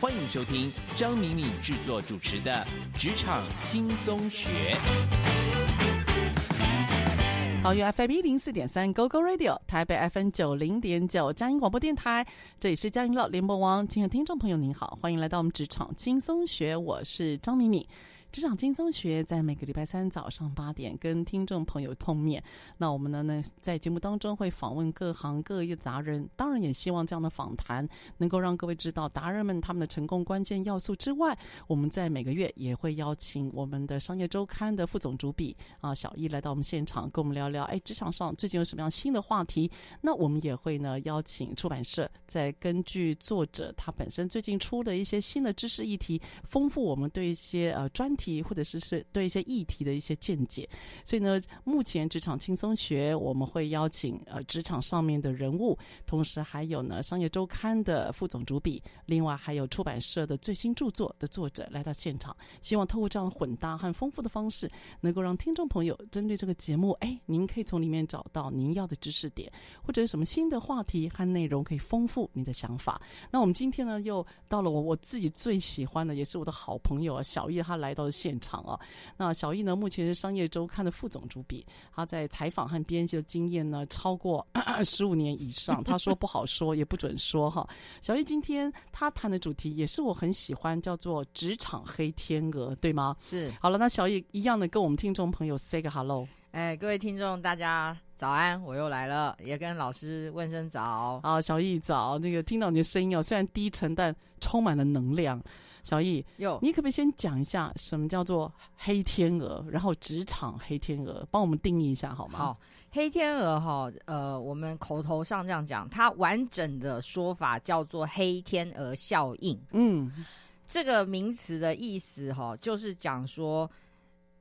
欢迎收听张敏敏制作主持的《职场轻松学》。好，由 FM 一零四点三 GoGo Radio，台北 FM 九零点九嘉音广播电台，这里是嘉音乐联播网。亲爱的听众朋友，您好，欢迎来到我们《职场轻松学》，我是张敏敏。职场轻松学在每个礼拜三早上八点跟听众朋友碰面。那我们呢呢在节目当中会访问各行各业的达人，当然也希望这样的访谈能够让各位知道达人们他们的成功关键要素之外，我们在每个月也会邀请我们的商业周刊的副总主笔啊小易来到我们现场跟我们聊聊，哎，职场上最近有什么样新的话题？那我们也会呢邀请出版社再根据作者他本身最近出的一些新的知识议题，丰富我们对一些呃专。题或者是是对一些议题的一些见解，所以呢，目前职场轻松学我们会邀请呃职场上面的人物，同时还有呢商业周刊的副总主笔，另外还有出版社的最新著作的作者来到现场，希望透过这样混搭和丰富的方式，能够让听众朋友针对这个节目，哎，您可以从里面找到您要的知识点，或者是什么新的话题和内容可以丰富你的想法。那我们今天呢，又到了我我自己最喜欢的，也是我的好朋友啊，小易他来到。现场啊，那小易呢？目前是商业周刊的副总主笔，他在采访和编辑的经验呢超过 十五年以上。他说不好说，也不准说哈。小易今天他谈的主题也是我很喜欢，叫做“职场黑天鹅”，对吗？是。好了，那小易一样的跟我们听众朋友 say 个 hello。哎，各位听众，大家早安，我又来了，也跟老师问声早。好，小易早。那个听到你的声音哦，虽然低沉，但充满了能量。小易，哟你可不可以先讲一下什么叫做黑天鹅？然后职场黑天鹅，帮我们定义一下好吗？好，黑天鹅哈，呃，我们口头上这样讲，它完整的说法叫做黑天鹅效应。嗯，这个名词的意思哈，就是讲说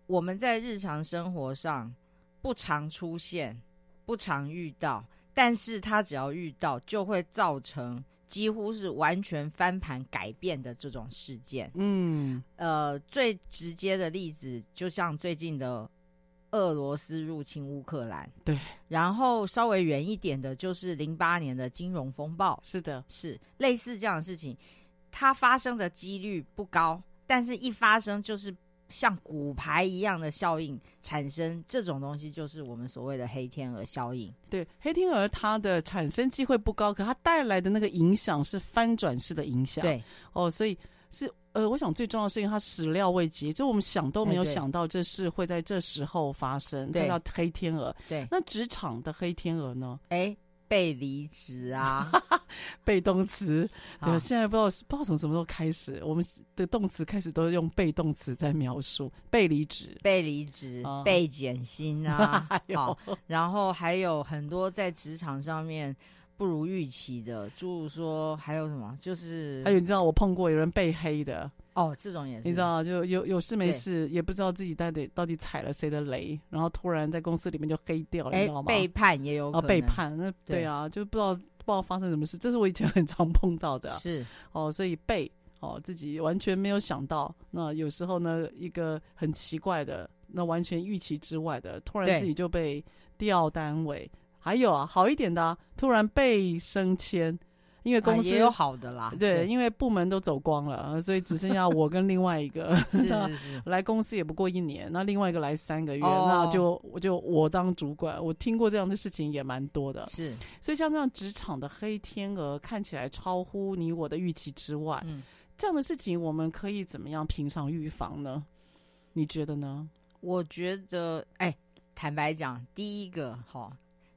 我们在日常生活上不常出现、不常遇到，但是它只要遇到，就会造成。几乎是完全翻盘改变的这种事件，嗯，呃，最直接的例子就像最近的俄罗斯入侵乌克兰，对，然后稍微远一点的就是零八年的金融风暴，是的，是类似这样的事情，它发生的几率不高，但是一发生就是。像骨牌一样的效应产生，这种东西就是我们所谓的黑天鹅效应。对，黑天鹅它的产生机会不高，可它带来的那个影响是翻转式的影响。对，哦，所以是呃，我想最重要的是因为它始料未及，就我们想都没有想到这事会在这时候发生，对叫黑天鹅。对，那职场的黑天鹅呢？哎。被离职啊，被动词。对，现在不知道不知道从什么时候开始，我们的动词开始都是用被动词在描述被离职、被离职、哦、被减薪啊。好，然后还有很多在职场上面不如预期的，诸如说还有什么，就是还有你知道我碰过有人被黑的。哦，这种也是，你知道，就有有事没事，也不知道自己到底到底踩了谁的雷，然后突然在公司里面就黑掉了，你知道吗？背叛也有啊，背叛，那对啊，就不知道不知道发生什么事。这是我以前很常碰到的，是哦，所以背哦，自己完全没有想到。那有时候呢，一个很奇怪的，那完全预期之外的，突然自己就被调单位。还有啊，好一点的，啊，突然被升迁。因为公司、啊、也有好的啦，对，对，因为部门都走光了，所以只剩下我跟另外一个。是是是，来公司也不过一年，那另外一个来三个月，哦、那就我就我当主管，我听过这样的事情也蛮多的。是，所以像这样职场的黑天鹅，看起来超乎你我的预期之外，嗯，这样的事情我们可以怎么样平常预防呢？你觉得呢？我觉得，哎，坦白讲，第一个哈，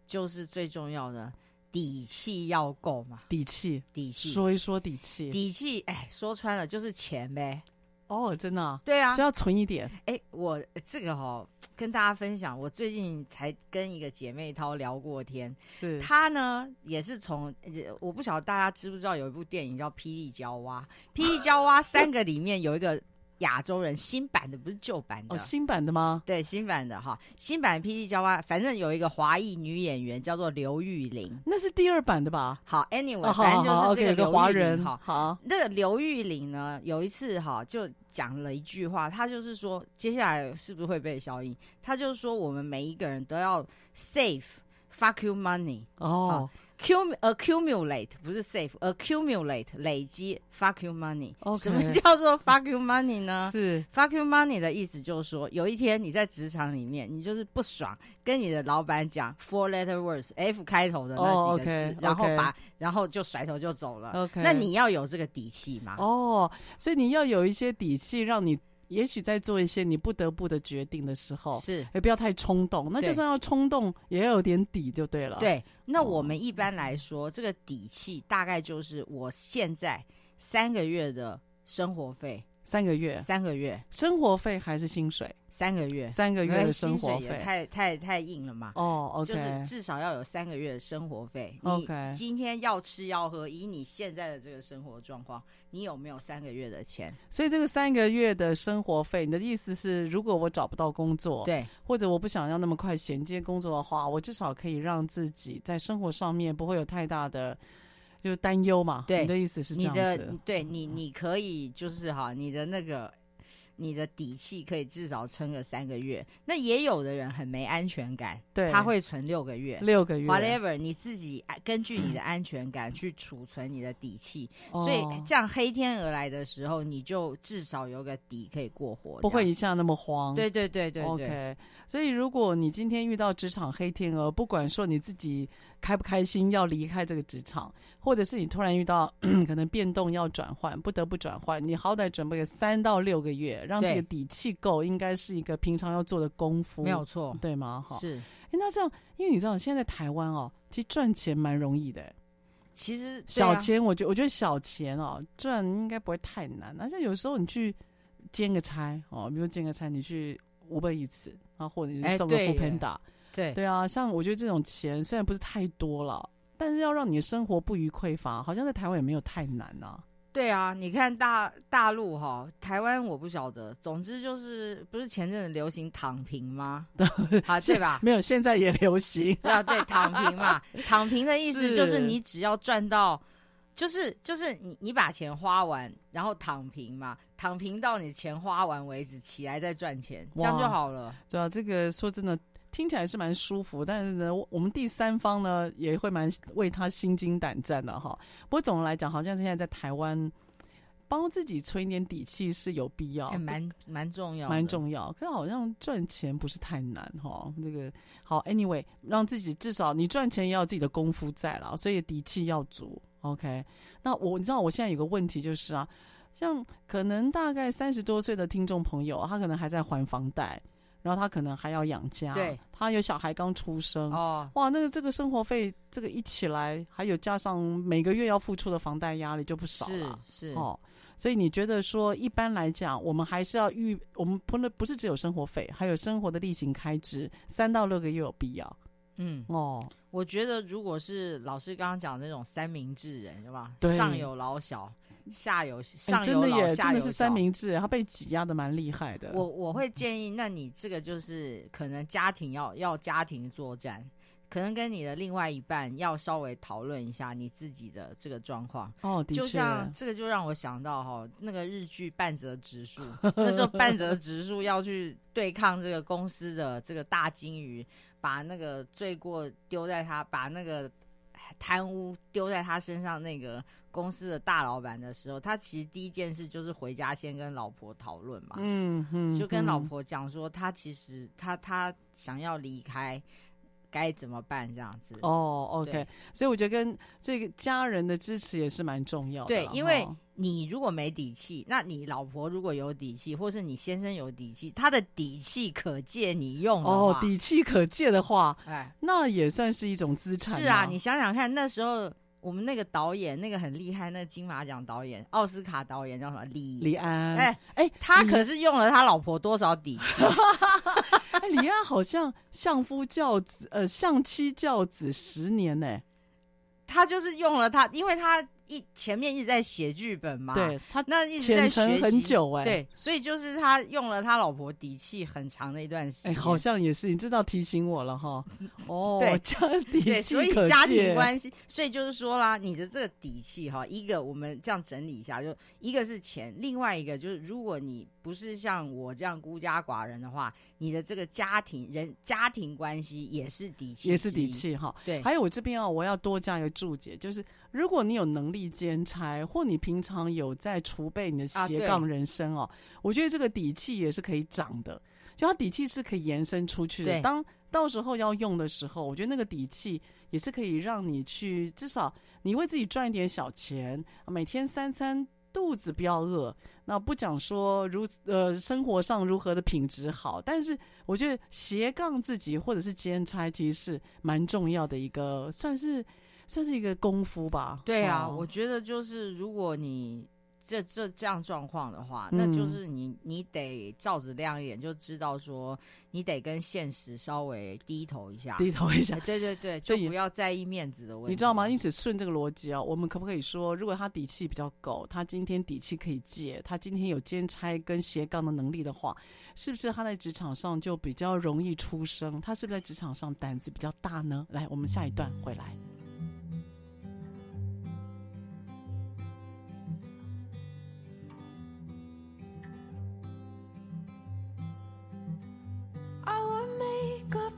就是最重要的。底气要够嘛？底气，底气，说一说底气。底气，哎，说穿了就是钱呗。哦，真的？对啊，就要存一点。哎，我这个哈、哦，跟大家分享，我最近才跟一个姐妹涛聊过天。是，她呢也是从，我不晓得大家知不知道有一部电影叫《霹雳娇娃》，《霹雳娇娃》三个里面有一个。亚洲人新版的不是旧版的哦，新版的吗？对，新版的哈，新版霹雳娇娃，反正有一个华裔女演员叫做刘玉玲，那是第二版的吧？好，anyway，、哦、反正就是这个华人哈。好，那个刘玉玲呢，有一次哈就讲了一句话，她就是说接下来是不是会被消音？她就是说我们每一个人都要 save fuck you money 哦。Accumulate 不是 save，accumulate 累积 fuck you money。什么叫做 fuck you money 呢？是 fuck you money 的意思就是说，有一天你在职场里面，你就是不爽，跟你的老板讲 four letter words，F 开头的那几个字，oh, okay, 然后把.然后就甩头就走了。OK，那你要有这个底气嘛？哦，所以你要有一些底气，让你。也许在做一些你不得不的决定的时候，是也不要太冲动。那就算要冲动，也要有点底就对了。对，那我们一般来说，哦、这个底气大概就是我现在三个月的生活费。三个月，三个月，生活费还是薪水？三个月，三个月的生活费太太太硬了嘛？哦、oh,，OK，就是至少要有三个月的生活费。OK，今天要吃要喝，以你现在的这个生活状况，你有没有三个月的钱？所以这个三个月的生活费，你的意思是，如果我找不到工作，对，或者我不想要那么快衔接工作的话，我至少可以让自己在生活上面不会有太大的。就是担忧嘛，对，你的意思是这样子，你的对你，你可以就是哈，你的那个。你的底气可以至少撑个三个月，那也有的人很没安全感，对，他会存六个月，六个月，whatever，你自己根据你的安全感去储存你的底气，嗯，所以这样黑天鹅来的时候，你就至少有个底可以过活，不会一下那么慌。对对对对，对，OK。所以如果你今天遇到职场黑天鹅，不管说你自己开不开心要离开这个职场，或者是你突然遇到 可能变动要转换，不得不转换，你好歹准备个三到六个月。让这个底气够，应该是一个平常要做的功夫，没有错，对吗？哈，是。那这样，因为你知道，现在在台湾哦，其实赚钱蛮容易的。其实、啊、小钱，我觉我觉得小钱哦，赚应该不会太难。而且有时候你去兼个差哦，比如兼个差，你去 Uber Eats 啊，或者你送个 Foodpanda，对对啊，像我觉得这种钱虽然不是太多了，但是要让你的生活不虞匮乏，好像在台湾也没有太难呐、啊。对啊，你看大大陆哈，台湾我不晓得。总之就是，不是前阵子流行躺平吗？啊，对吧？没有，现在也流行。啊，对，躺平嘛，躺平的意思就是你只要赚到，就是就是你你把钱花完，然后躺平嘛，躺平到你钱花完为止，起来再赚钱，这样就好了。对啊，这个说真的。听起来是蛮舒服，但是呢，我们第三方呢也会蛮为他心惊胆战的哈。不过总的来讲，好像现在在台湾帮自己存一点底气是有必要，蛮蛮重要，蛮重要。可是好像赚钱不是太难哈。这个好，anyway，让自己至少你赚钱也要有自己的功夫在了，所以底气要足。OK，那我你知道我现在有个问题就是啊，像可能大概三十多岁的听众朋友，他可能还在还房贷。然后他可能还要养家，对，他有小孩刚出生，哦，哇，那个这个生活费这个一起来，还有加上每个月要付出的房贷压力就不少了，是，是哦，所以你觉得说一般来讲，我们还是要预，我们不能不是只有生活费，还有生活的例行开支，三到六个月有必要，嗯，哦，我觉得如果是老师刚刚讲的那种三明治人，是吧？对，上有老小。下有上有老，欸、真的也真的是三明治，他被挤压的蛮厉害的。我我会建议，那你这个就是可能家庭要要家庭作战，可能跟你的另外一半要稍微讨论一下你自己的这个状况。哦，的确，就像这个就让我想到哈，那个日剧半泽直树，那时候半泽直树要去对抗这个公司的这个大鲸鱼，把那个罪过丢在他，把那个贪污丢在他身上那个公司的大老板的时候，他其实第一件事就是回家先跟老婆讨论嘛，嗯嗯，就跟老婆讲说他其实他他想要离开。该怎么办？这样子哦、oh,，OK，所以我觉得跟这个家人的支持也是蛮重要的。对，因为你如果没底气，那你老婆如果有底气，或是你先生有底气，他的底气可借你用哦，底气可借的话，哎，那也算是一种资产。是啊，你想想看，那时候我们那个导演，那个很厉害，那个金马奖导演，奥斯卡导演叫什么？李李安。哎哎，他可是用了他老婆多少底气？哎，李安好像相夫教子，呃，相妻教子十年呢。他就是用了他，因为他。一前面一直在写剧本嘛，对他那一直在学习很久哎、欸，对，所以就是他用了他老婆底气很长的一段时间，哎、欸，好像也是，你知道提醒我了哈，哦，对，这样底气对，所以家庭关系，所以就是说啦，你的这个底气哈，一个我们这样整理一下，就一个是钱，另外一个就是如果你不是像我这样孤家寡人的话，你的这个家庭人家庭关系也是底气，也是底气哈，对，还有我这边啊，我要多加一个注解，就是如果你有能力。兼差，或你平常有在储备你的斜杠人生哦，啊、我觉得这个底气也是可以长的，就它底气是可以延伸出去的。当到时候要用的时候，我觉得那个底气也是可以让你去，至少你为自己赚一点小钱，每天三餐肚子不要饿。那不讲说如呃生活上如何的品质好，但是我觉得斜杠自己或者是兼差，其实是蛮重要的一个，算是。算是一个功夫吧。对啊，哦、我觉得就是如果你这这这样状况的话，嗯、那就是你你得照着亮一眼，就知道说你得跟现实稍微低头一下，低头一下。对对对，就不要在意面子的问题。你知道吗？因此顺这个逻辑啊，我们可不可以说，如果他底气比较够，他今天底气可以借，他今天有兼差跟斜杠的能力的话，是不是他在职场上就比较容易出声？他是不是在职场上胆子比较大呢？来，我们下一段回来。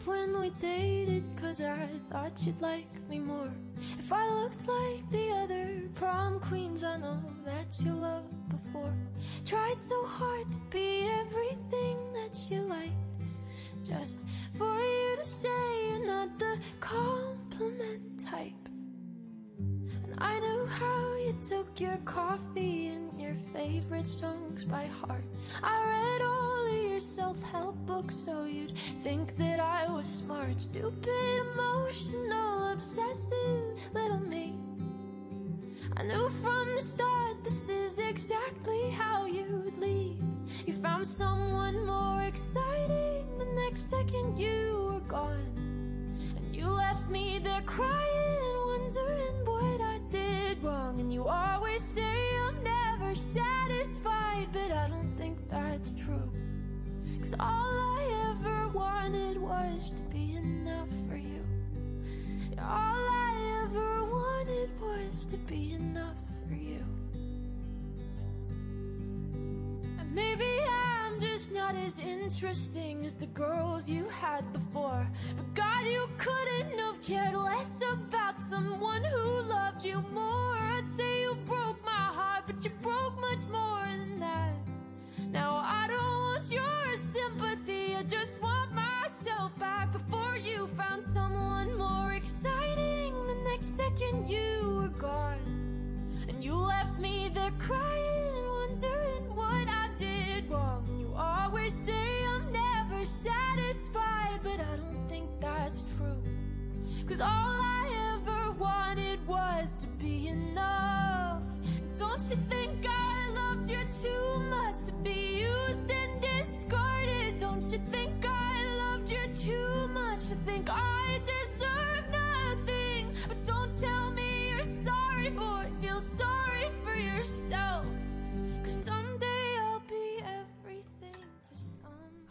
We dated cause I thought you'd like me more. If I looked like the other prom queens I know that you loved before. Tried so hard to be everything that you like Just for you to say you're not the compliment type. And I knew how you took your coffee and your favorite songs by heart. I read all of your self-help books so you'd think that I was smart. Stupid, emotional, obsessive little me. I knew from the start this is exactly how you'd leave You found someone more exciting the next second you were gone. And you left me there crying, wondering what I did wrong. And you always say I'm never satisfied But I don't think that's true Cause all I ever wanted was to be enough for you. All I ever wanted was to be enough for you. And maybe I'm just not as interesting as the girls you had before. But God, you couldn't have cared less about someone who loved you more. You broke much more than that. Now I don't want your sympathy, I just want myself back before you found someone more exciting. The next second you were gone, and you left me there crying, wondering what I did wrong. You always say I'm never satisfied, but I don't think that's true. Cause all I ever wanted was to be enough. Don't you think I loved you too much to be used and discarded? Don't you think I loved you too much to think I deserve nothing? But don't tell me you're sorry, boy. Feel sorry for yourself.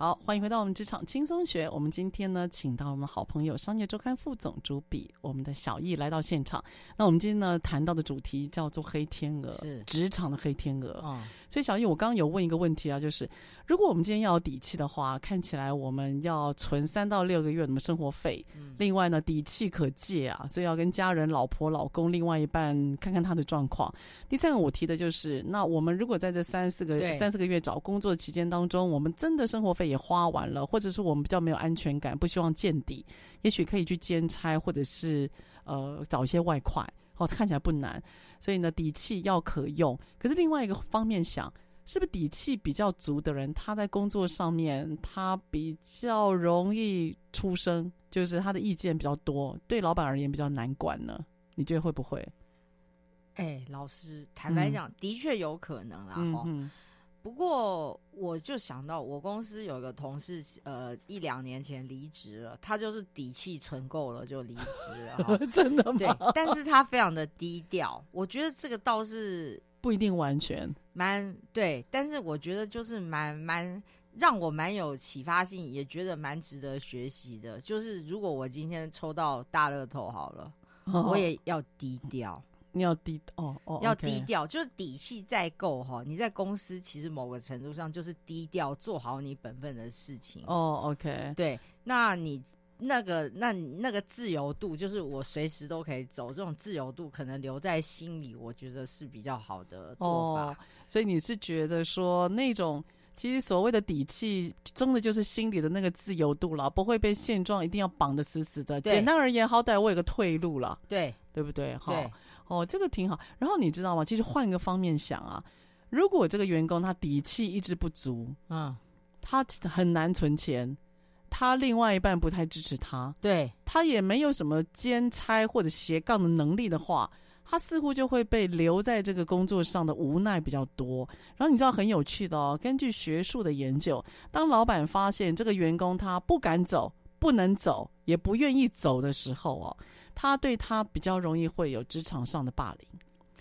好，欢迎回到我们职场轻松学。我们今天呢，请到我们好朋友商业周刊副总主笔，我们的小易来到现场。那我们今天呢，谈到的主题叫做“黑天鹅”，是职场的黑天鹅。哦，所以小易，我刚刚有问一个问题啊，就是如果我们今天要有底气的话，看起来我们要存三到六个月的生活费。嗯，另外呢，底气可借啊，所以要跟家人、老婆、老公、另外一半看看他的状况。第三个我提的就是，那我们如果在这三四个三四个月找工作期间当中，我们真的生活费也花完了，或者是我们比较没有安全感，不希望见底，也许可以去兼差，或者是呃找一些外快，哦，看起来不难。所以呢，底气要可用。可是另外一个方面想，是不是底气比较足的人，他在工作上面他比较容易出声，就是他的意见比较多，对老板而言比较难管呢？你觉得会不会？哎、欸，老师，坦白讲，嗯、的确有可能啦。哈、嗯，不过我就想到，我公司有一个同事，呃，一两年前离职了，他就是底气存够了就离职了。真的吗？对，但是他非常的低调。我觉得这个倒是不一定完全蛮对，但是我觉得就是蛮蛮让我蛮有启发性，也觉得蛮值得学习的。就是如果我今天抽到大乐透好了，哦、我也要低调。你要低哦哦，要低调，就是底气再够哈。你在公司其实某个程度上就是低调，做好你本分的事情哦。OK，对，那你那个那那个自由度，就是我随时都可以走，这种自由度可能留在心里，我觉得是比较好的做法。哦，所以你是觉得说那种其实所谓的底气，真的就是心里的那个自由度了，不会被现状一定要绑得死死的。简单而言，好歹我有个退路了，对对不对？哈。对哦，这个挺好。然后你知道吗？其实换个方面想啊，如果这个员工他底气一直不足，嗯，他很难存钱，他另外一半不太支持他，对，他也没有什么兼差或者斜杠的能力的话，他似乎就会被留在这个工作上的无奈比较多。然后你知道很有趣的哦，根据学术的研究，当老板发现这个员工他不敢走、不能走、也不愿意走的时候哦。他对他比较容易会有职场上的霸凌，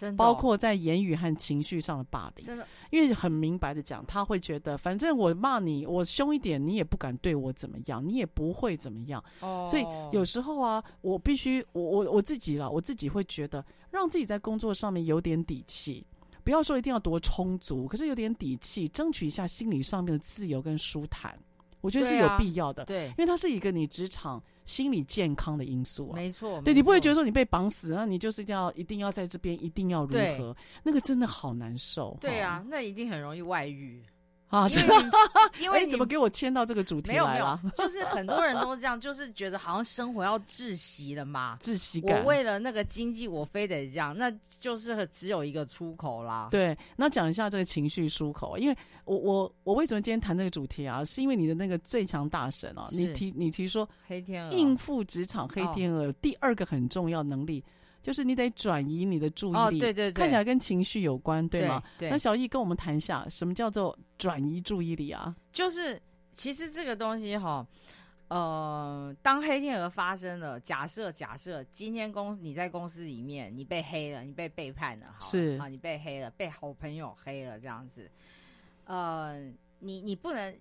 真的，包括在言语和情绪上的霸凌，真的。因为很明白的讲，他会觉得，反正我骂你，我凶一点，你也不敢对我怎么样，你也不会怎么样。哦。所以有时候啊，我必须，我我我自己啦，我自己会觉得，让自己在工作上面有点底气，不要说一定要多充足，可是有点底气，争取一下心理上面的自由跟舒坦，我觉得是有必要的。对啊，对，因为它是一个你职场。心理健康的因素啊，没错，对，你不会觉得说你被绑死，那你就是一定要一定要在这边，一定要如何？那个真的好难受。对啊，那一定很容易外遇。啊，因为因为你怎么给我牵到这个主题来了？就是很多人都这样，就是觉得好像生活要窒息了嘛，窒息感。我为了那个经济，我非得这样，那就是只有一个出口啦。对，那讲一下这个情绪出口，因为我我我为什么今天谈这个主题啊？是因为你的那个最强大神啊，你提你提说黑天鹅应付职场黑天鹅，哦，第二个很重要能力。就是你得转移你的注意力，哦、对对对，看起来跟情绪有关，对吗？对。对，那小易跟我们谈一下，什么叫做转移注意力啊？就是其实这个东西哈，呃，当黑天鹅发生了，假设假设今天公你在公司里面你被黑了，你被背叛了，好是啊，你被黑了，被好朋友黑了这样子，呃，你你不能。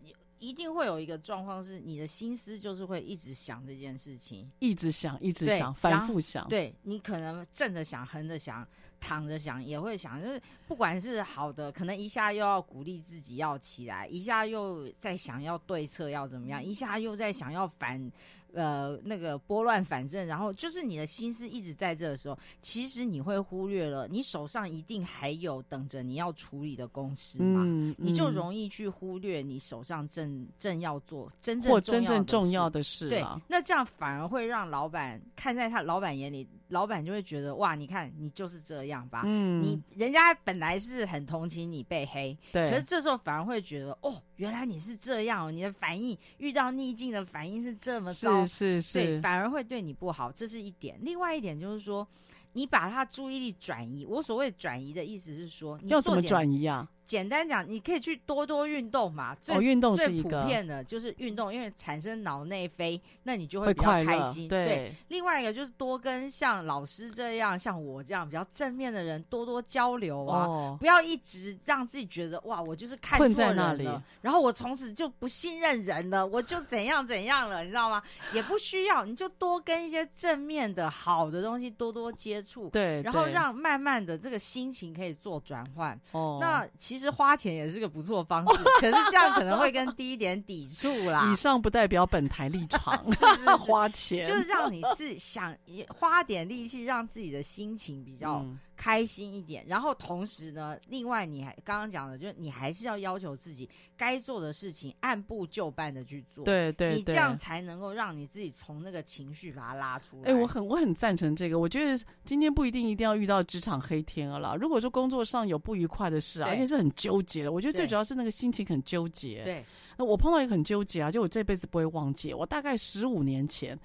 一定会有一个状况，是你的心思就是会一直想这件事情，一直想，一直想，反复想。对，你可能正着想，横着想，躺着想，也会想。就是不管是好的，可能一下又要鼓励自己要起来，一下又在想要对策要怎么样，一下又在想要反。呃，那个拨乱反正，然后就是你的心思一直在这的时候，其实你会忽略了，你手上一定还有等着你要处理的公司嘛，嗯嗯、你就容易去忽略你手上正正要做真正或真正重要的事。对，那这样反而会让老板看在他老板眼里，老板就会觉得哇，你看你就是这样吧，嗯，你人家本来是很同情你被黑，对，可是这时候反而会觉得哦，原来你是这样，你的反应遇到逆境的反应是这么糟。是是是，对，反而会对你不好，这是一点。另外一点就是说，你把他注意力转移。我所谓转移的意思是说，你要怎么转移啊？简单讲，你可以去多多运动嘛。最哦，运动是一最个普遍的，就是运动，因为产生脑内啡，那你就会会比较快乐开心。对另外一个就是多跟像老师这样、像我这样比较正面的人多多交流啊，哦，不要一直让自己觉得哇，我就是看困错人在那里了，然后我从此就不信任人了，我就怎样怎样了，你知道吗？也不需要，你就多跟一些正面的好的东西多多接触，对，然后对让慢慢的这个心情可以做转换。哦，那其实花钱也是个不错的方式，可是这样可能会跟第一点抵触啦。以上不代表本台立 场，是是是花钱就是让你自己想花点力气，让自己的心情比较嗯开心一点。然后同时呢，另外你还刚刚讲的，就是你还是要要求自己该做的事情按部就班的去做。，对对，你这样才能够让你自己从那个情绪把它拉出来。哎、我很我很赞成这个。我觉得今天不一定一定要遇到职场黑天鹅啦。如果说工作上有不愉快的事啊，对而且是很纠结的，我觉得最主要是那个心情很纠结。，对那我碰到一个很纠结啊，就我这辈子不会忘记。我大概十五年前，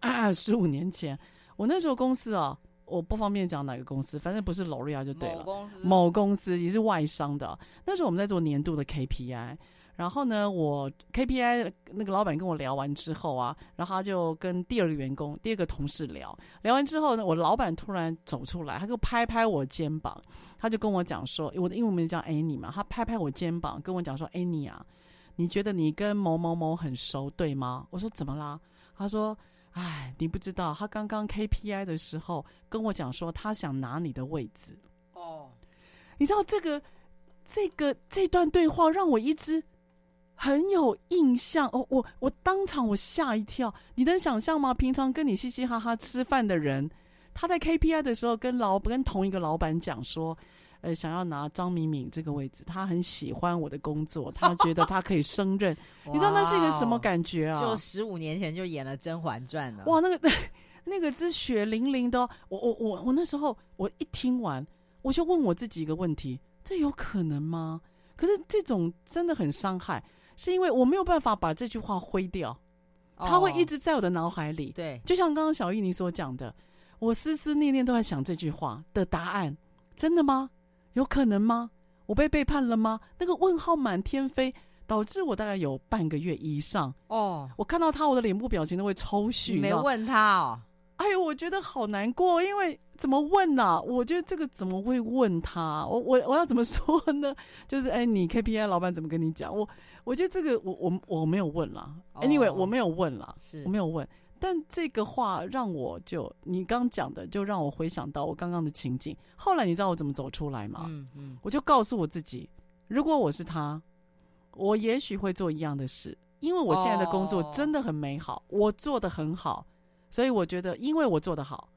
啊，十五年前，我那时候公司啊，我不方便讲哪个公司，反正不是 L'Oreal 就对了。某公司某公司也是外商的，那时候我们在做年度的 KPI，然后呢，我 KPI 那个老板跟我聊完之后啊，然后他就跟第二个员工、第二个同事聊，聊完之后呢，我老板突然走出来，他就拍拍我肩膀，他就跟我讲说，我的英文名叫 Annie 嘛，他拍拍我肩膀跟我讲说，Annie 啊，你觉得你跟某某某很熟对吗？我说怎么啦？他说，哎，你不知道，他刚刚 KPI 的时候跟我讲说，他想拿你的位置。哦，你知道这个这个这段对话让我一直很有印象哦，我我当场我吓一跳，你能想象吗？平常跟你嘻嘻哈哈吃饭的人，他在 KPI 的时候跟老跟同一个老板讲说，呃，想要拿张敏敏这个位置，他很喜欢我的工作，他觉得他可以胜任，你知道那是一个什么感觉啊？就十五年前就演了《甄嬛传》了。哇，那个那个是血淋淋的哦，我我我我那时候我一听完，我就问我自己一个问题：这有可能吗？可是这种真的很伤害，是因为我没有办法把这句话挥掉，哦它会一直在我的脑海里。对，就像刚刚小艺你所讲的，我思思念念都在想这句话的答案，真的吗？有可能吗？我被背叛了吗？那个问号满天飞，导致我大概有半个月以上，哦，我看到他，我的脸部表情都会抽搐。你没问他哦。哎呦，我觉得好难过，因为怎么问呢、啊？我觉得这个怎么会问他？我我我要怎么说呢？就是哎，你 KPI 老板怎么跟你讲？我我觉得这个我我我没有问啦。Anyway，、哦我没有问啦，是我没有问。但这个话让我就你刚讲的，就让我回想到我刚刚的情景。后来你知道我怎么走出来吗？嗯嗯，我就告诉我自己，如果我是他，我也许会做一样的事，因为我现在的工作真的很美好，我做的很好，所以我觉得，因为我做的好，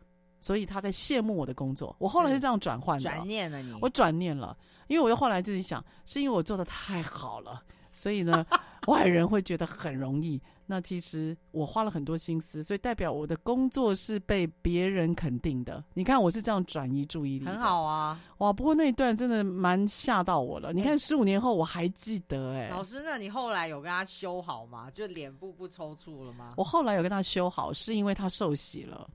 所以他在羡慕我的工作。我后来是这样转换的，转念了你，我转念了，因为我就后来自己想，是因为我做的太好了，所以呢，外人会觉得很容易。那其实我花了很多心思，所以代表我的工作是被别人肯定的。你看，我是这样转移注意力，很好啊。哇！不过那一段真的蛮吓到我了。你看，十五年后我还记得哎、老师，那你后来有跟他修好吗？就脸部不抽搐了吗？我后来有跟他修好，是因为他受洗了，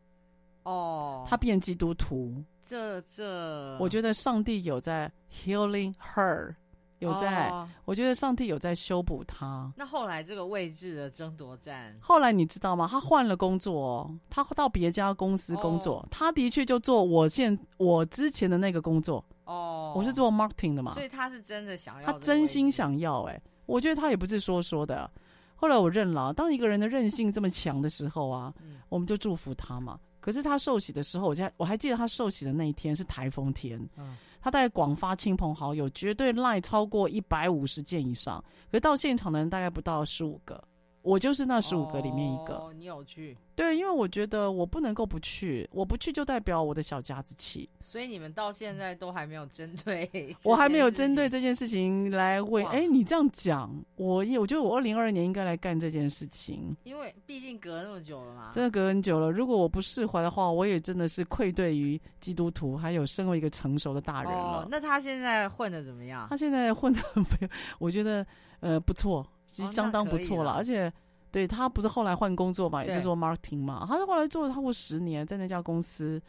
哦，他变基督徒。这这，我觉得上帝有在 healing her，有在，哦我觉得上帝有在修补他。那后来这个位置的争夺战，后来你知道吗？他换了工作哦，他到别家公司工作，哦他的确就做我现我之前的那个工作。哦，我是做 marketing 的嘛，所以他是真的想要，他真心。想要哎、我觉得他也不是说说的。后来我认了，当一个人的韧性这么强的时候啊，嗯我们就祝福他嘛。可是他受洗的时候，我还我还记得他受洗的那一天是台风天，嗯他大概广发亲朋好友，绝对赖超过一百五十件以上。可到现场的人大概不到十五个，我就是那十五个里面一个。哦，你有去，对，因为我觉得我不能够不去，我不去就代表我的小家子气。所以你们到现在都还没有针对，我还没有针对，这件事情来问。哇哎，你这样讲，我也我觉得我二零二二年应该来干这件事情。因为毕竟隔那么久了嘛。真的隔很久了，如果我不释怀的话，我也真的是愧对于基督徒，还有身为一个成熟的大人了。哦，那他现在混的怎么样？他现在混的很，我觉得呃不错，其实哦相当不错了，而且。对他不是后来换工作嘛，也对在做 marketing 嘛，他是后来做了超过十年，在那家公司，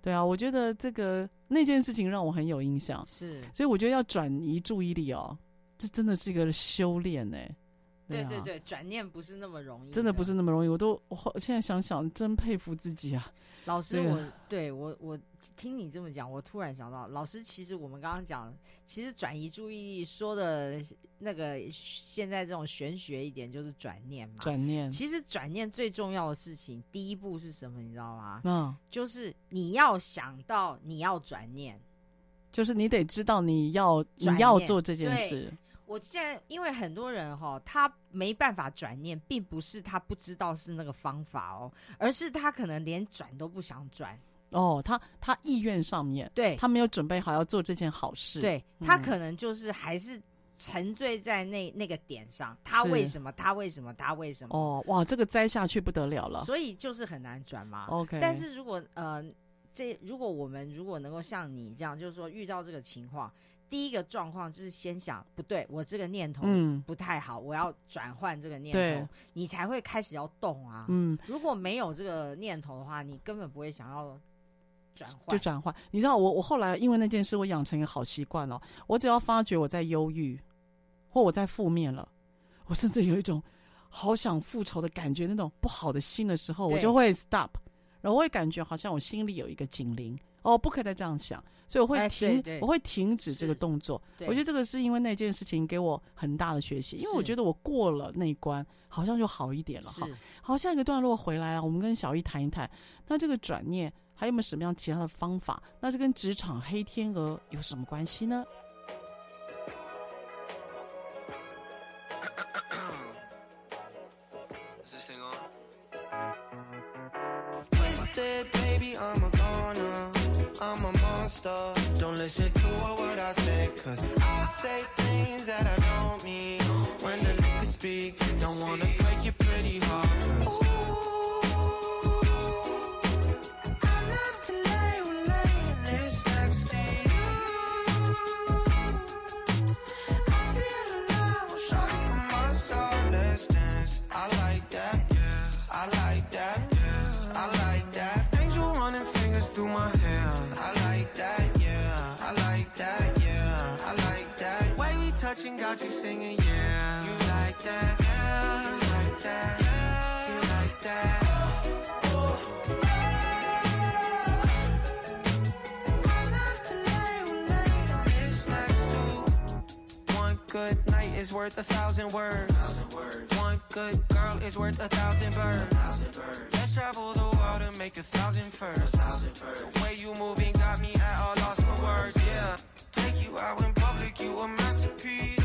对啊，我觉得这个那件事情让我很有印象，是，所以我觉得要转移注意力哦，这真的是一个修炼呢。对对对，转念不是那么容易，真的不是那么容易。我都我现在想想，真佩服自己啊。老师，我对我我听你这么讲，我突然想到，老师其实我们刚刚讲，其实转移注意力说的那个现在这种玄学一点就是转念嘛。转念，其实转念最重要的事情，第一步是什么？你知道吗？嗯，就是你要想到你要转念，就是你得知道你要你要做这件事。我现在因为很多人哈，他没办法转念，并不是他不知道是那个方法哦，而是他可能连转都不想转哦。他他意愿上面，对，他没有准备好要做这件好事，对，他可能就是还是沉醉在那那个点上。他为什么？他为什么？他为什么？哦，哇，这个栽下去不得了了，所以就是很难转嘛。OK，但是如果呃，这如果我们如果能够像你这样，就是说遇到这个情况。第一个状况就是先想不对，我这个念头不太好，嗯、我要转换这个念头，你才会开始要动啊。嗯，如果没有这个念头的话，你根本不会想要转换。就转换，你知道我我后来因为那件事，我养成一个好习惯哦。我只要发觉我在忧郁或我在负面了，我甚至有一种好想复仇的感觉，那种不好的心的时候，我就会 stop，然后我会感觉好像我心里有一个警铃。哦，不可以再这样想，所以我会停，哎、对对我会停止这个动作。我觉得这个是因为那件事情给我很大的学习，因为我觉得我过了那一关，好像就好一点了哈。好，下一个段落回来了，我们跟小艺谈一谈，那这个转念还有没有什么样其他的方法？那这跟职场黑天鹅有什么关系呢？got you singing, yeah. You like that, yeah. You like that, yeah. You like that. Good night is worth a thousand words. One good girl is worth a thousand birds. Let's travel the world and make a thousand first. The way you moving got me at a loss for words. Yeah, take you out in public, you a masterpiece.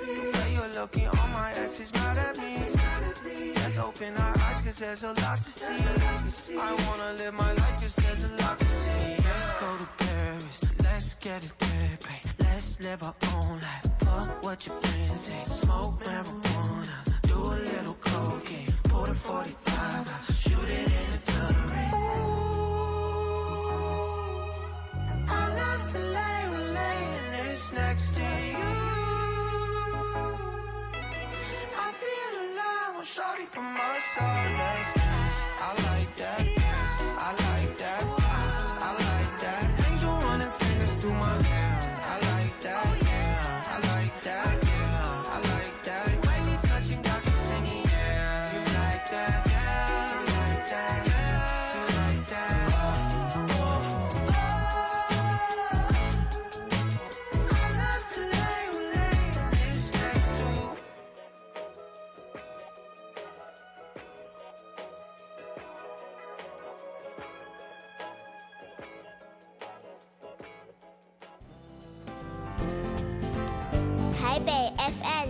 The way you're looking, all my exes mad at me. Let's open our eyes, cause there's a lot to see. I wanna live my life, cause there's a lot to see. Let's go to Paris, let's get it there, babe. Let's live our own life. Fuck what your friends say. Smoke marijuana, do a little cocaine. Pull the 45 out, shoot it in the dirt. Ooh, I love to lay, when laying it's next to you. shawty by my side.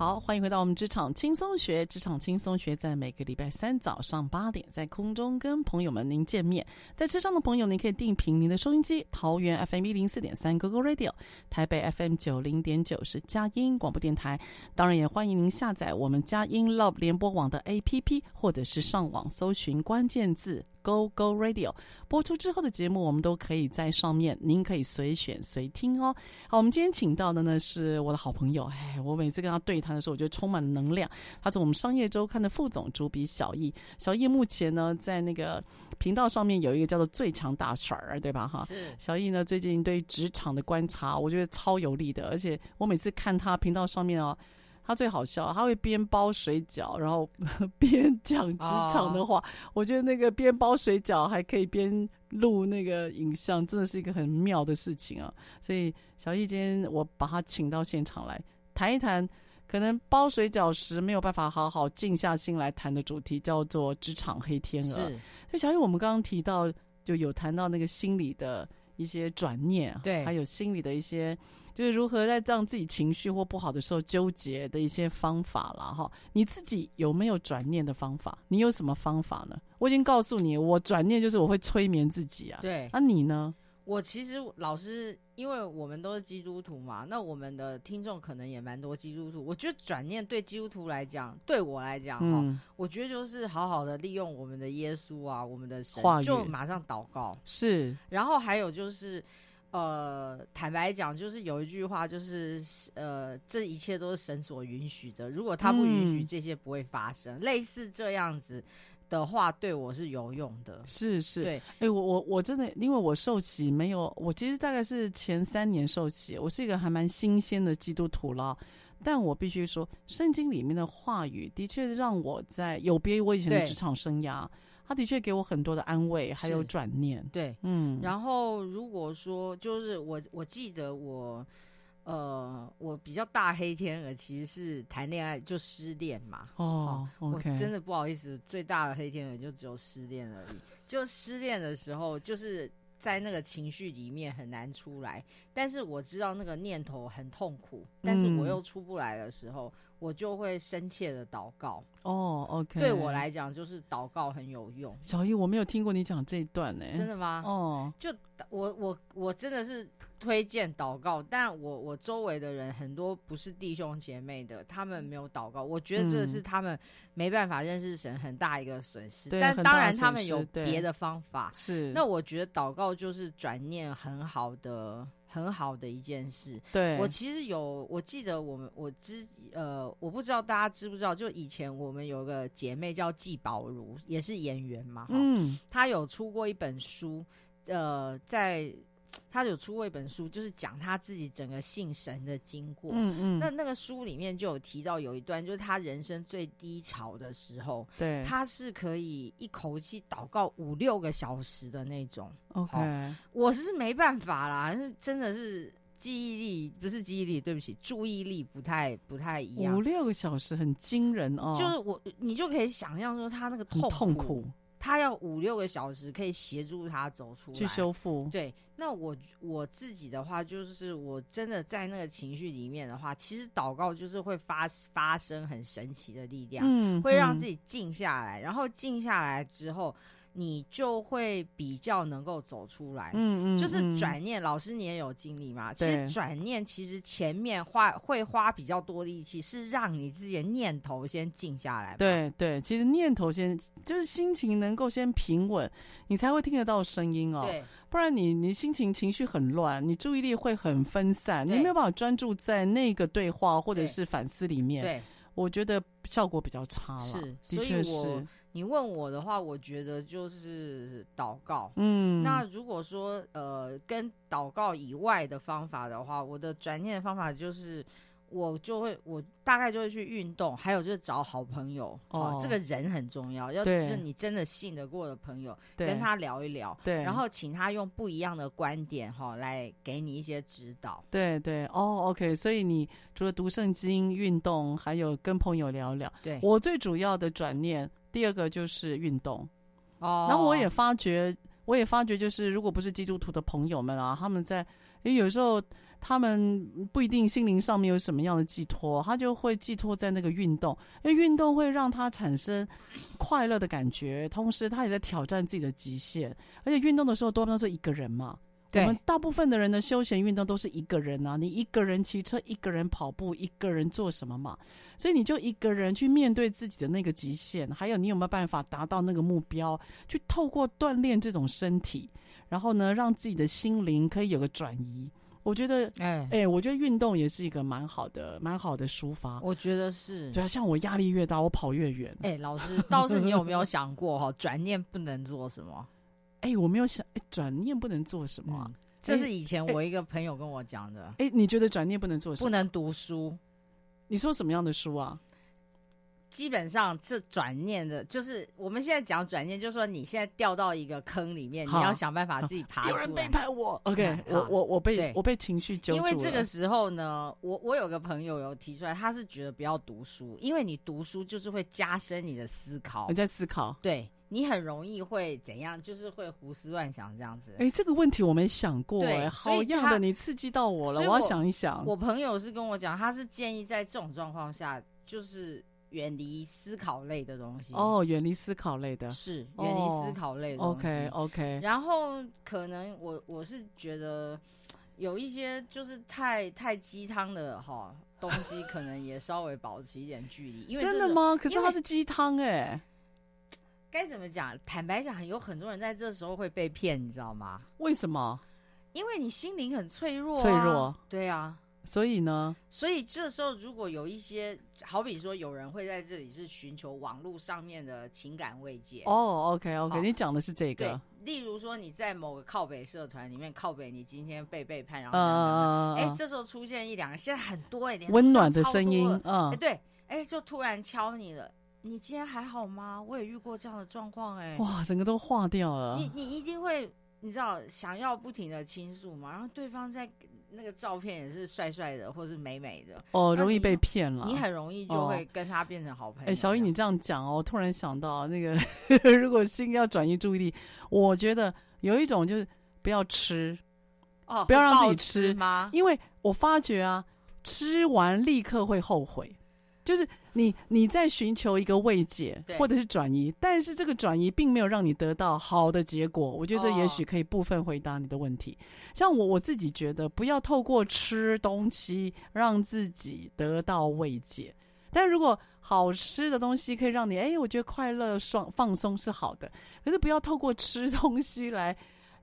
好，欢迎回到我们职场轻松学。职场轻松学在每个礼拜三早上八点在空中跟朋友们您见面。在车上的朋友，您可以定频您的收音机，桃园 FM 一零四点三 GoGo Radio，台北 FM 九零点九是佳音广播电台。当然，也欢迎您下载我们佳音 Love 联播网的 APP，或者是上网搜寻关键字。Go Go Radio 播出之后的节目，我们都可以在上面，您可以随选随听哦。好，我们今天请到的呢是我的好朋友，哎，我每次跟他对谈的时候，我觉得充满了能量。他是我们商业周刊的副总主笔小易，小易目前呢在那个频道上面有一个叫做最强大婶儿，对吧？哈，是小易呢最近对职场的观察，我觉得超有力的，而且我每次看他频道上面哦。他最好笑，他会边包水饺，然后 边讲职场的话。Oh. 我觉得那个边包水饺还可以边录那个影像，真的是一个很妙的事情啊！所以小易今天我把他请到现场来谈一谈，可能包水饺时没有办法好好静下心来谈的主题，叫做职场黑天鹅。是，所以小易我们刚刚提到就有谈到那个心理的一些转念，对，还有心理的一些。就是如何在让自己情绪或不好的时候纠结的一些方法了哈。你自己有没有转念的方法？你有什么方法呢？我已经告诉你，我转念就是我会催眠自己啊。对，那、啊、你呢？我其实老师，因为我们都是基督徒嘛，那我们的听众可能也蛮多基督徒。我觉得转念对基督徒来讲，对我来讲哈、嗯，我觉得就是好好的利用我们的耶稣啊，我们的神，就马上祷告。是，然后还有就是。呃，坦白讲，就是有一句话，就是呃，这一切都是神所允许的。如果他不允许，这些不会发生。嗯。类似这样子的话，对我是有用的。是是，对。哎、欸，我我我真的，因为我受洗没有，我其实大概是前三年受洗，我是一个还蛮新鲜的基督徒了。但我必须说，圣经里面的话语的确让我在有别于我以前的职场生涯。他的确给我很多的安慰，还有转念。对，嗯。然后如果说就是我，我记得我，呃，我比较大黑天鹅其实是谈恋爱就失恋嘛。哦。我真的不好意思，最大的黑天鹅就只有失恋而已。就失恋的时候，就是在那个情绪里面很难出来。但是我知道那个念头很痛苦，但是我又出不来的时候。嗯我就会深切的祷告哦、oh,，OK，对我来讲就是祷告很有用。小易，我没有听过你讲这一段呢、欸，真的吗？哦、oh.，就我我我真的是推荐祷告，但我我周围的人很多不是弟兄姐妹的，他们没有祷告，我觉得这是他们没办法认识神很大一个损失。嗯、但当然他们有别的方法，是。那我觉得祷告就是转念很好的。很好的一件事。对，我其实有，我记得我们我知呃，我不知道大家知不知道，就以前我们有个姐妹叫季宝如，也是演员嘛，嗯，她有出过一本书，呃，在。他有出过一本书，就是讲他自己整个信神的经过。嗯嗯，那那个书里面就有提到有一段，就是他人生最低潮的时候，对，他是可以一口气祷告五六个小时的那种。OK，我是没办法啦，真的是记忆力不是记忆力，对不起，注意力不太不太一样。五六个小时很惊人哦，就是我你就可以想象说他那个痛痛苦。他要五六个小时可以协助他走出来去修复。对，那我我自己的话，就是我真的在那个情绪里面的话，其实祷告就是会发发生很神奇的力量，嗯，会让自己静下来，嗯，然后静下来之后。你就会比较能够走出来，嗯嗯，就是转念，嗯。老师，你也有经历嘛？其实转念，其实前面花会花比较多力气，是让你自己的念头先静下来。对对，其实念头先就是心情能够先平稳，你才会听得到声音哦。对，不然你你心情情绪很乱，你注意力会很分散，你没有办法专注在那个对话或者是反思里面。对，我觉得效果比较差了。是，的确是。你问我的话，我觉得就是祷告。嗯，那如果说呃跟祷告以外的方法的话，我的转念的方法就是，我就会我大概就会去运动，还有就是找好朋友。哦，这个人很重要，要就是你真的信得过的朋友，跟他聊一聊。对，然后请他用不一样的观点哈来给你一些指导。对对哦，OK。所以你除了读圣经、运动，还有跟朋友聊聊。对，我最主要的转念。第二个就是运动，哦，那我也发觉，我也发觉，就是如果不是基督徒的朋友们啊，他们在因为有时候他们不一定心灵上面有什么样的寄托，他就会寄托在那个运动，因为运动会让他产生快乐的感觉，同时他也在挑战自己的极限。而且运动的时候多半都是一个人嘛，对我们大部分的人的休闲运动都是一个人啊，你一个人骑车，一个人跑步，一个人做什么嘛，所以你就一个人去面对自己的那个极限，还有你有没有办法达到那个目标，去透过锻炼这种身体，然后呢，让自己的心灵可以有个转移。我觉得，哎、哎，欸，我觉得运动也是一个蛮好的、蛮好的抒发。我觉得是，对啊，像我压力越大，我跑越远。哎，老师，倒是你有没有想过哈，转念不能做什么？哎，我没有想，哎，转念不能做什么这是以前我一个朋友跟我讲的。哎，你觉得转念不能做什么？不能读书。你说什么样的书啊？基本上，这转念的，就是我们现在讲转念，就是说你现在掉到一个坑里面，你要想办法自己爬出来。有人背叛我，OK，我我我被我被情绪揪住了。因为这个时候呢，我我有个朋友有提出来，他是觉得不要读书，因为你读书就是会加深你的思考。你在思考，对你很容易会怎样，就是会胡思乱想这样子。哎，这个问题我没想过，对，好样的，你刺激到我了，我，我要想一想。我朋友是跟我讲，他是建议在这种状况下，就是。远离思考类的东西哦，远离思考类的，是远离思考类的东西。哦、OK OK。然后可能我我是觉得有一些就是太太鸡汤的哈东西，可能也稍微保持一点距离。因为真的吗？可是它是鸡汤哎。该怎么讲？坦白讲，有很多人在这时候会被骗，你知道吗？为什么？因为你心灵很脆弱、啊，脆弱。对啊。所以呢？所以这时候如果有一些，好比说有人会在这里是寻求网络上面的情感慰藉。哦，OK OK，你讲的是这个。对，例如说你在某个靠北社团里面靠北，你今天被背叛，然后呃，哎，这时候出现一两个，现在很多哎，温暖的声音，嗯，哎，对，哎，就突然敲你了，你今天还好吗？我也遇过这样的状况，哎，哇，整个都化掉了。你你一定会，你知道想要不停的倾诉嘛，然后对方在。那个照片也是帅帅的，或是美美的哦，容易被骗了。你很容易就会跟他变成好朋友。哎、哦，小雨，你这样讲哦，我突然想到那个，如果心要转移注意力，我觉得有一种就是不要吃哦，不要让自己吃，吃吗？因为我发觉啊，吃完立刻会后悔，就是。你你在寻求一个慰藉，或者是转移，但是这个转移并没有让你得到好的结果。我觉得这也许可以部分回答你的问题。哦、像我我自己觉得，不要透过吃东西让自己得到慰藉。但如果好吃的东西可以让你哎，我觉得快乐、爽、放松是好的，可是不要透过吃东西来。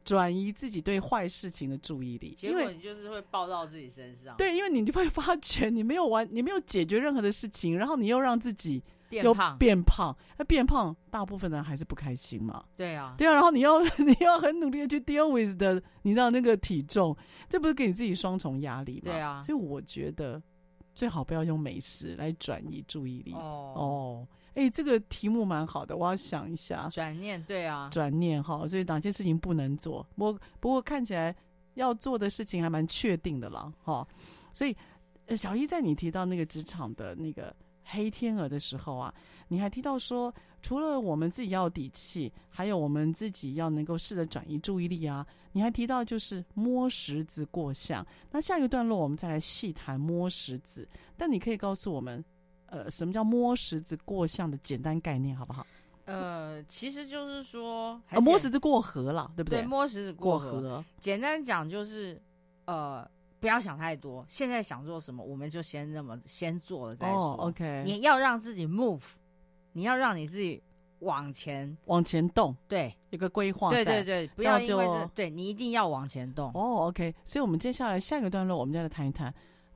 转移自己对坏事情的注意力，结果你就是会报到自己身上。对，因为你就会发觉你没有完，你没有解决任何的事情，然后你又让自己变胖，变胖。那变胖，大部分人还是不开心嘛。对啊，对啊。然后你要 你要很努力的去 deal with 的，你知道那个体重，这不是给你自己双重压力吗？对啊。所以我觉得最好不要用美食来转移注意力。哦。哦哎、欸，这个题目蛮好的，我要想一下。转念，对啊，转念哈，所以哪些事情不能做？我不过看起来要做的事情还蛮确定的了哈。所以，小一在你提到那个职场的那个黑天鹅的时候啊，你还提到说，除了我们自己要有底气，还有我们自己要能够试着转移注意力啊。你还提到就是摸石子过巷。那下一个段落我们再来细谈摸石子，但你可以告诉我们。呃，什么叫摸石子过巷的简单概念，好不好？呃，其实就是说，呃、摸石子过河了，对不对？对，摸石子过河。过河简单讲就是，呃，不要想太多，现在想做什么，我们就先那么先做了再说。哦，OK。你要让自己 move，你要让你自己往前往前动，对，有个规划。对对对，不要因为就对你一定要往前动。哦，OK。所以我们接下来下一个段落，我们再来谈一谈。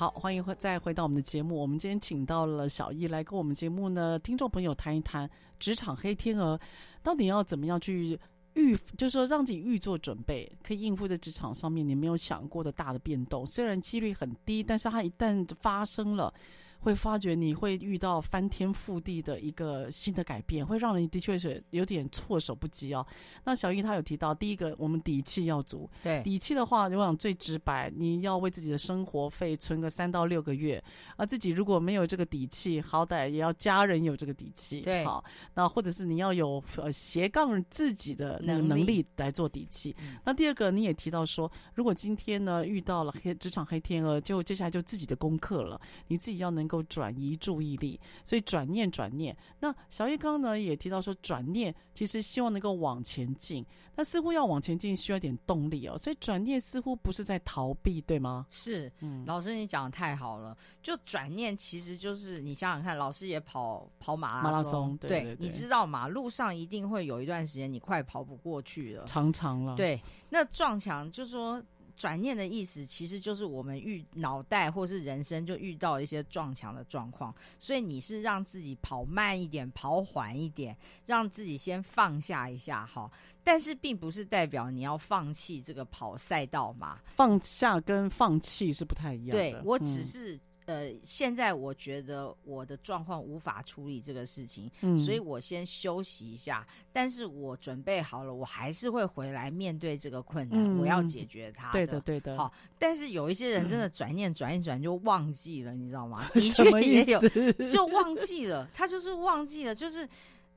好，欢迎回再回到我们的节目。我们今天请到了小易来跟我们节目呢，听众朋友谈一谈职场黑天鹅到底要怎么样去预，就是说让自己预做准备，可以应付在职场上面你没有想过的大的变动。虽然几率很低，但是它一旦发生了。会发觉你会遇到翻天覆地的一个新的改变，会让人的确是有点措手不及哦。那小易他有提到，第一个我们底气要足，对，底气的话，我想最直白，你要为自己的生活费存个三到六个月，啊自己如果没有这个底气，好歹也要家人有这个底气，对，好，那或者是你要有呃斜杠自己的那个能力来做底气。那第二个你也提到说，如果今天呢遇到了黑职场黑天鹅，就接下来就自己的功课了，你自己要能够转移注意力，所以转念转念。那小叶刚呢也提到说，转念其实希望能够往前进，那似乎要往前进需要点动力哦，所以转念似乎不是在逃避，对吗？是，嗯，老师你讲的太好了，就转念其实就是你想想看，老师也跑跑马拉松，马拉松，对，对，对，对，你知道马路上一定会有一段时间你快跑不过去了，常常了，对，那撞墙就是说。转念的意思其实就是我们遇脑袋或是人生就遇到一些撞墙的状况，所以你是让自己跑慢一点，跑缓一点，让自己先放下一下哈。但是并不是代表你要放弃这个跑赛道嘛，放下跟放弃是不太一样的。对，我只是。嗯呃，现在我觉得我的状况无法处理这个事情，嗯，所以我先休息一下。但是我准备好了，我还是会回来面对这个困难，嗯，我要解决它。对的，对的。好，但是有一些人真的转念转一转就忘记了，嗯，你知道吗？的确也有，就忘记了，他就是忘记了，就是。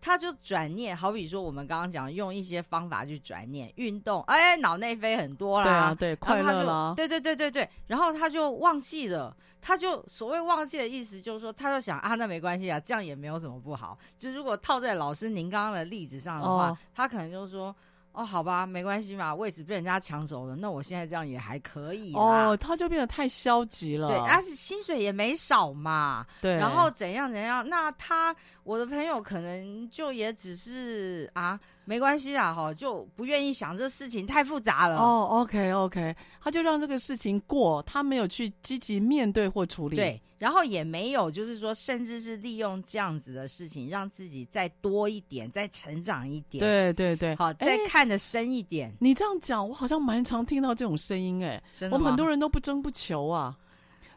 他就转念，好比说我们刚刚讲用一些方法去转念，运动，哎，脑内啡很多啦，对啊，对，快乐啦，对对对对对，然后他就忘记了，他就所谓忘记的意思就是说，他就想啊，那没关系啊，这样也没有什么不好。就如果套在老师您刚刚的例子上的话，哦、他可能就是说。哦，好吧，没关系嘛，位置被人家抢走了，那我现在这样也还可以。哦，他就变得太消极了。对，而且薪水也没少嘛。对。然后怎样怎样？那他我的朋友可能就也只是啊，没关系啦，哈，就不愿意想这事情太复杂了。哦，OK OK，他就让这个事情过，他没有去积极面对或处理。对。然后也没有，就是说，甚至是利用这样子的事情，让自己再多一点，再成长一点。对对对，好，再看得深一点。你这样讲，我好像蛮常听到这种声音，哎，真的？我们很多人都不争不求啊，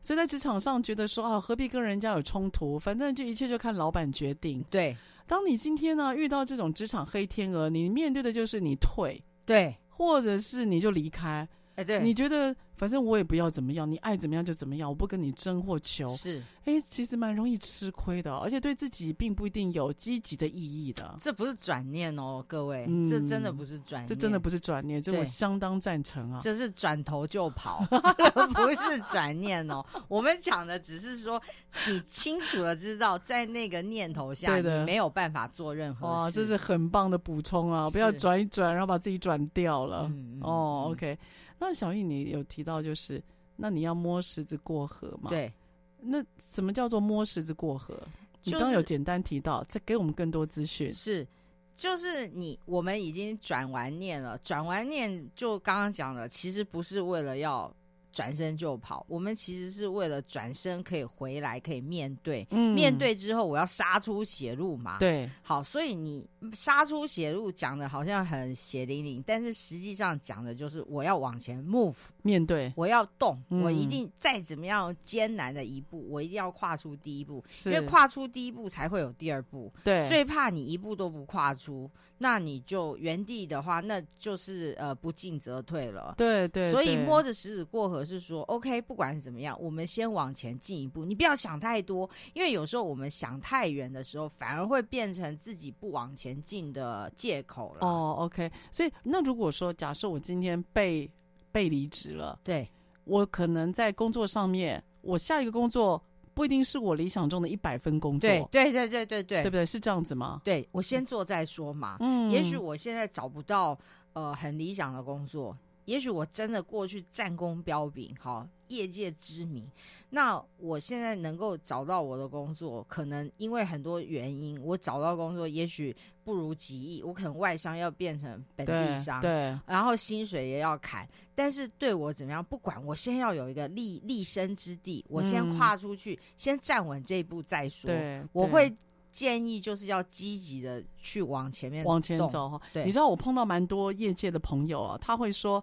所以在职场上觉得说啊，何必跟人家有冲突？反正这一切就看老板决定。对，当你今天呢遇到这种职场黑天鹅，你面对的就是你退，对，或者是你就离开。哎，对，你觉得反正我也不要怎么样，你爱怎么样就怎么样，我不跟你争或求。是，哎，其实蛮容易吃亏的，而且对自己并不一定有积极的意义的。这不是转念哦，各位，嗯、这真的不是转念，这真的不是转念，这我相当赞成啊。这是转头就跑，这不是转念哦。我们讲的只是说，你清楚的知道，在那个念头下，对，你没有办法做任何事。哇，这是很棒的补充啊！不要转一转，然后把自己转掉了。嗯、哦，OK。那小艺，你有提到就是，那你要摸石子过河嘛？对。那什么叫做摸石子过河？就是、你刚刚有简单提到，再给我们更多资讯。是，就是你我们已经转完念了，转完念就刚刚讲了，其实不是为了要。转身就跑，我们其实是为了转身可以回来，可以面对。嗯，面对之后，我要杀出血路嘛。对，好，所以你杀出血路讲的好像很血淋淋，但是实际上讲的就是我要往前 move，面对，我要动，嗯、我一定再怎么样艰难的一步，我一定要跨出第一步，是因为跨出第一步才会有第二步。对，最怕你一步都不跨出。那你就原地的话，那就是呃不进则退了。对，对对，所以摸着石子过河是说，OK，不管怎么样，我们先往前进一步。你不要想太多，因为有时候我们想太远的时候，反而会变成自己不往前进的借口了。哦，OK。所以那如果说，假设我今天被被离职了，对，我可能在工作上面，我下一个工作。不一定是我理想中的一百分工作，对对对对对对，对不对？是这样子吗？对，我先做再说嘛。嗯，也许我现在找不到呃很理想的工作，也许我真的过去战功彪炳，好，业界知名。那我现在能够找到我的工作，可能因为很多原因，我找到工作也许不如己意，我可能外商要变成本地商，对，对，然后薪水也要砍。但是对我怎么样，不管，我先要有一个立立身之地，我先跨出去，嗯、先站稳这一步再说。对，我会建议就是要积极的去往前面往前走。对，你知道我碰到蛮多业界的朋友啊，他会说。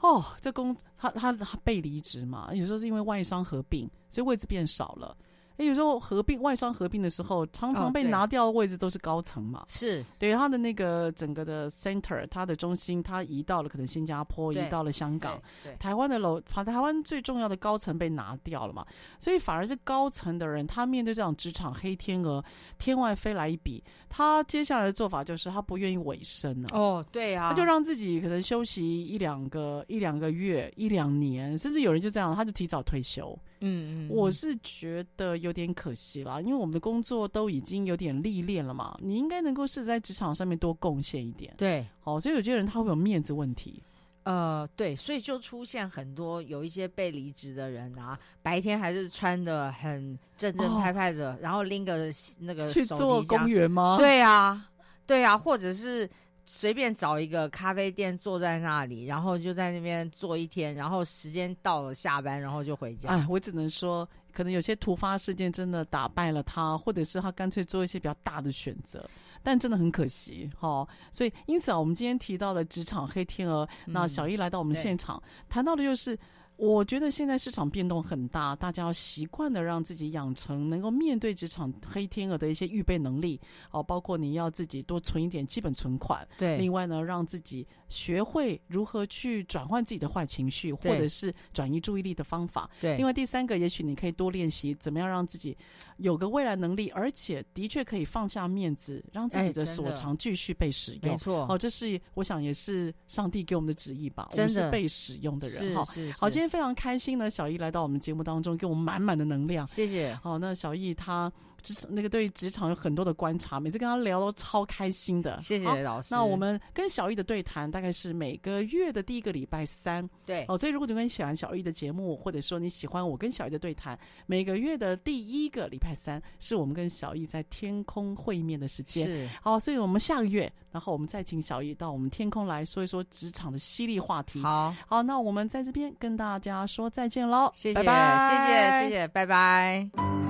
哦，这公他他他被离职嘛，有时候是因为外商合并，所以位置变少了。哎，有时候合并外商合并的时候，常常被拿掉的位置都是高层嘛。是、哦、对他的那个整个的 center，他的中心，他移到了可能新加坡，移到了香港。台湾的楼，台台湾最重要的高层被拿掉了嘛，所以反而是高层的人，他面对这种职场黑天鹅，天外飞来一笔，他接下来的做法就是他不愿意委身了。哦，对啊，他就让自己可能休息一两个一两个月、一两年，甚至有人就这样，他就提早退休。嗯嗯，我是觉得有点可惜啦，因为我们的工作都已经有点历练了嘛，你应该能够是在职场上面多贡献一点。对，好，所以有些人他会有面子问题。呃，对，所以就出现很多有一些被离职的人啊，白天还是穿的很正正派派的，哦、然后拎个那个去做公园吗？对啊，对啊，或者是。随便找一个咖啡店坐在那里，然后就在那边坐一天，然后时间到了下班，然后就回家。哎，我只能说，可能有些突发事件真的打败了他，或者是他干脆做一些比较大的选择，但真的很可惜哈、哦。所以，因此啊，我们今天提到了职场黑天鹅，嗯、那小易来到我们现场，谈到的就是。我觉得现在市场变动很大，大家要习惯的让自己养成能够面对职场黑天鹅的一些预备能力哦，包括你要自己多存一点基本存款，对，另外呢，让自己学会如何去转换自己的坏情绪，或者是转移注意力的方法，对。另外第三个，也许你可以多练习怎么样让自己有个未来能力，而且的确可以放下面子，让自己的所长继续被使用。没错，哦，这是我想也是上帝给我们的旨意吧，我们是被使用的人哈。好，今天。非常开心呢，小易来到我们节目当中，给我们满满的能量。谢谢。好，那小易他职那个对职场有很多的观察，每次跟他聊都超开心的。谢谢老师。那我们跟小易的对谈大概是每个月的第一个礼拜三。对。哦，所以如果你很喜欢小易的节目，或者说你喜欢我跟小易的对谈，每个月的第一个礼拜三是我们跟小易在天空会面的时间。是。好，所以我们下个月，然后我们再请小易到我们天空来说一说职场的犀利话题。好，好，那我们在这边跟大家说再见喽，谢谢，拜拜，谢谢，谢谢，拜拜。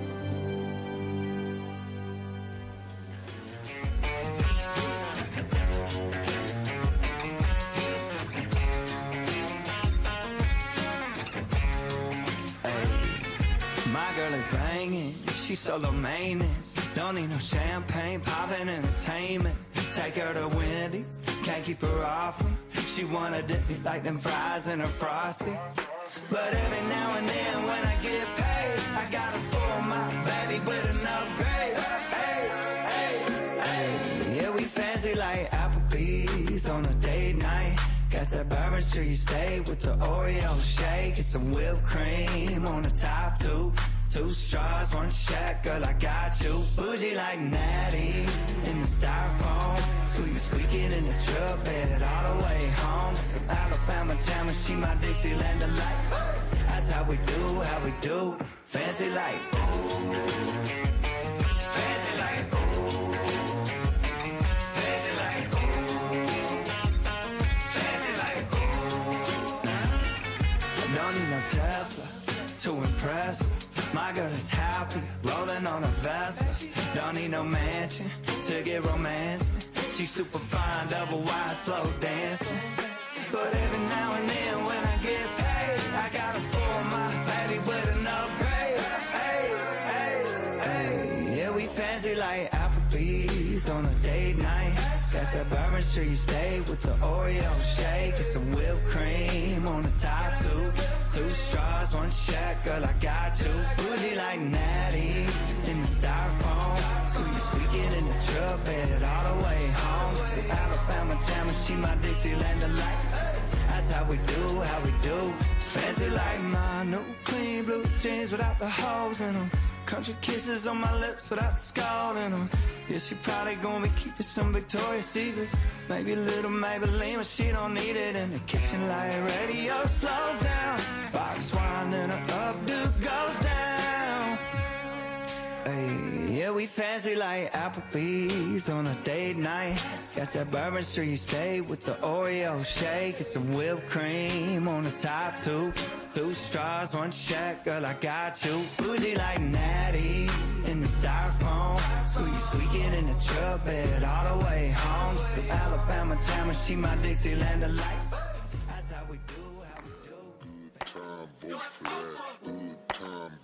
She's solo maintenance. Don't need no champagne, poppin' entertainment. Take her to Wendy's, can't keep her off me. She wanna dip me like them fries in her frosty. But every now and then when I get paid, I gotta spoil my baby with an upgrade. Hey, hey, hey. Yeah, we fancy like Applebee's on a date night. Got that Bourbon Street steak with the Oreo shake and some whipped cream on the top two. Two straws, one check, girl, I got you. Bougie like Natty in the styrofoam. Squeak, squeaking in the truck bed all the way home. Some Alabama jam and she my Dixieland delight. That's how we do, how we do. Fancy like, ooh. My girl is happy, rolling on a Vespa. Don't need no mansion to get romance. She's super fine, double wide, slow dancing. But every now and then when I get paid, I gotta spoil my baby with an upgrade. Hey, hey, hey. Yeah, we fancy like Applebee's on a date night. That Bourbon Street steak with the Oreo shake and some whipped cream on the top two. Two straws, one check, girl, I got you. Bougie like Natty in the styrofoam. Squeak, squeaking in the truck bed all the way home. Some Alabama jam and she my Dixieland delight. That's how we do, how we do. Fancy like my new clean blue jeans without the holes in them. Country kisses on my lips without in them. Yeah, she probably gonna be keeping some Victoria's Secrets. Maybe a little Maybelline, but she don't need it in the kitchen light. Radio slows down. Box wine and her updo goes down. Hey, yeah, we fancy like Applebee's on a date night. Got that Bourbon Street steak with the Oreo shake and some whipped cream on the top two. Two straws, one check, girl, I got you. Bougie like Natty in the styrofoam. Squeak, squeaking in the truck bed all the way home. Some Alabama jam and she my Dixieland delight.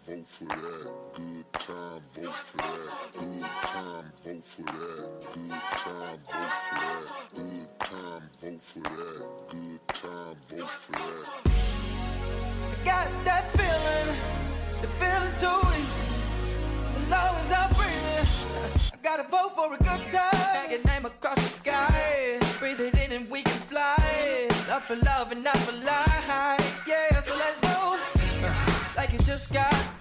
Vote for that. Good time, vote for that. Good time, vote for that. Good time, vote for that. Good time, vote for that. Good time, vote for that. got that feeling, the feeling too easy. As long as I'm breathing, I gotta vote for a good time. Tag your name across the sky, breathe it in and we can fly. Love for love and not for lies, yeah. So let's vote like you just got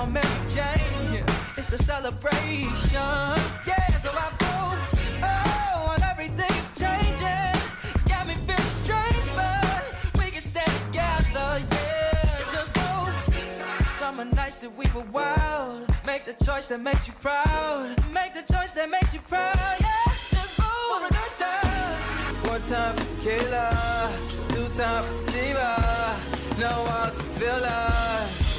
on Mary Jane. It's a celebration, yeah. So I vote, oh, while everything's changing. It's got me feeling strange, but we can stand together, yeah. Just vote. Summer nights that we were wild. Make the choice that makes you proud. Make the choice that makes you proud, yeah. Just vote for a good time. One time for tequila, two times for sativa. No one's to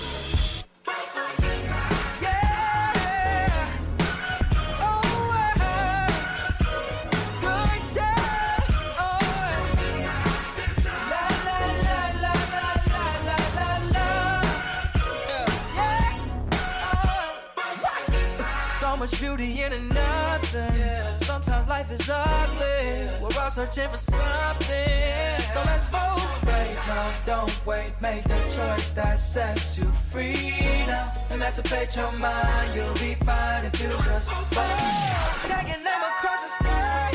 So much beauty in nothing. Sometimes life is ugly. We're all searching for something. So let's vote right now. Don't wait. Make the choice that sets you free now. Emancipate your mind. You'll be fine if you just. Tag your name across the sky.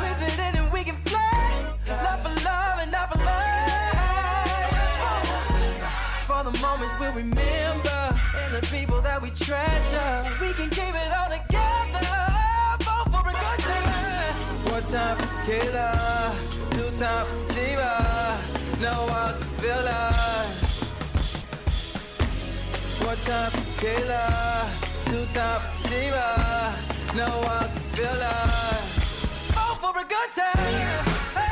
With it in and we can fly. Love for love and not for life. For the moments we'll remember. And the people that we treasure. We can keep it all together. Vote for a good time. One time for tequila. Two times for sativa. No one's feel us. One time for tequila. Two times for sativa. No one's feel us. Vote for a good time. Good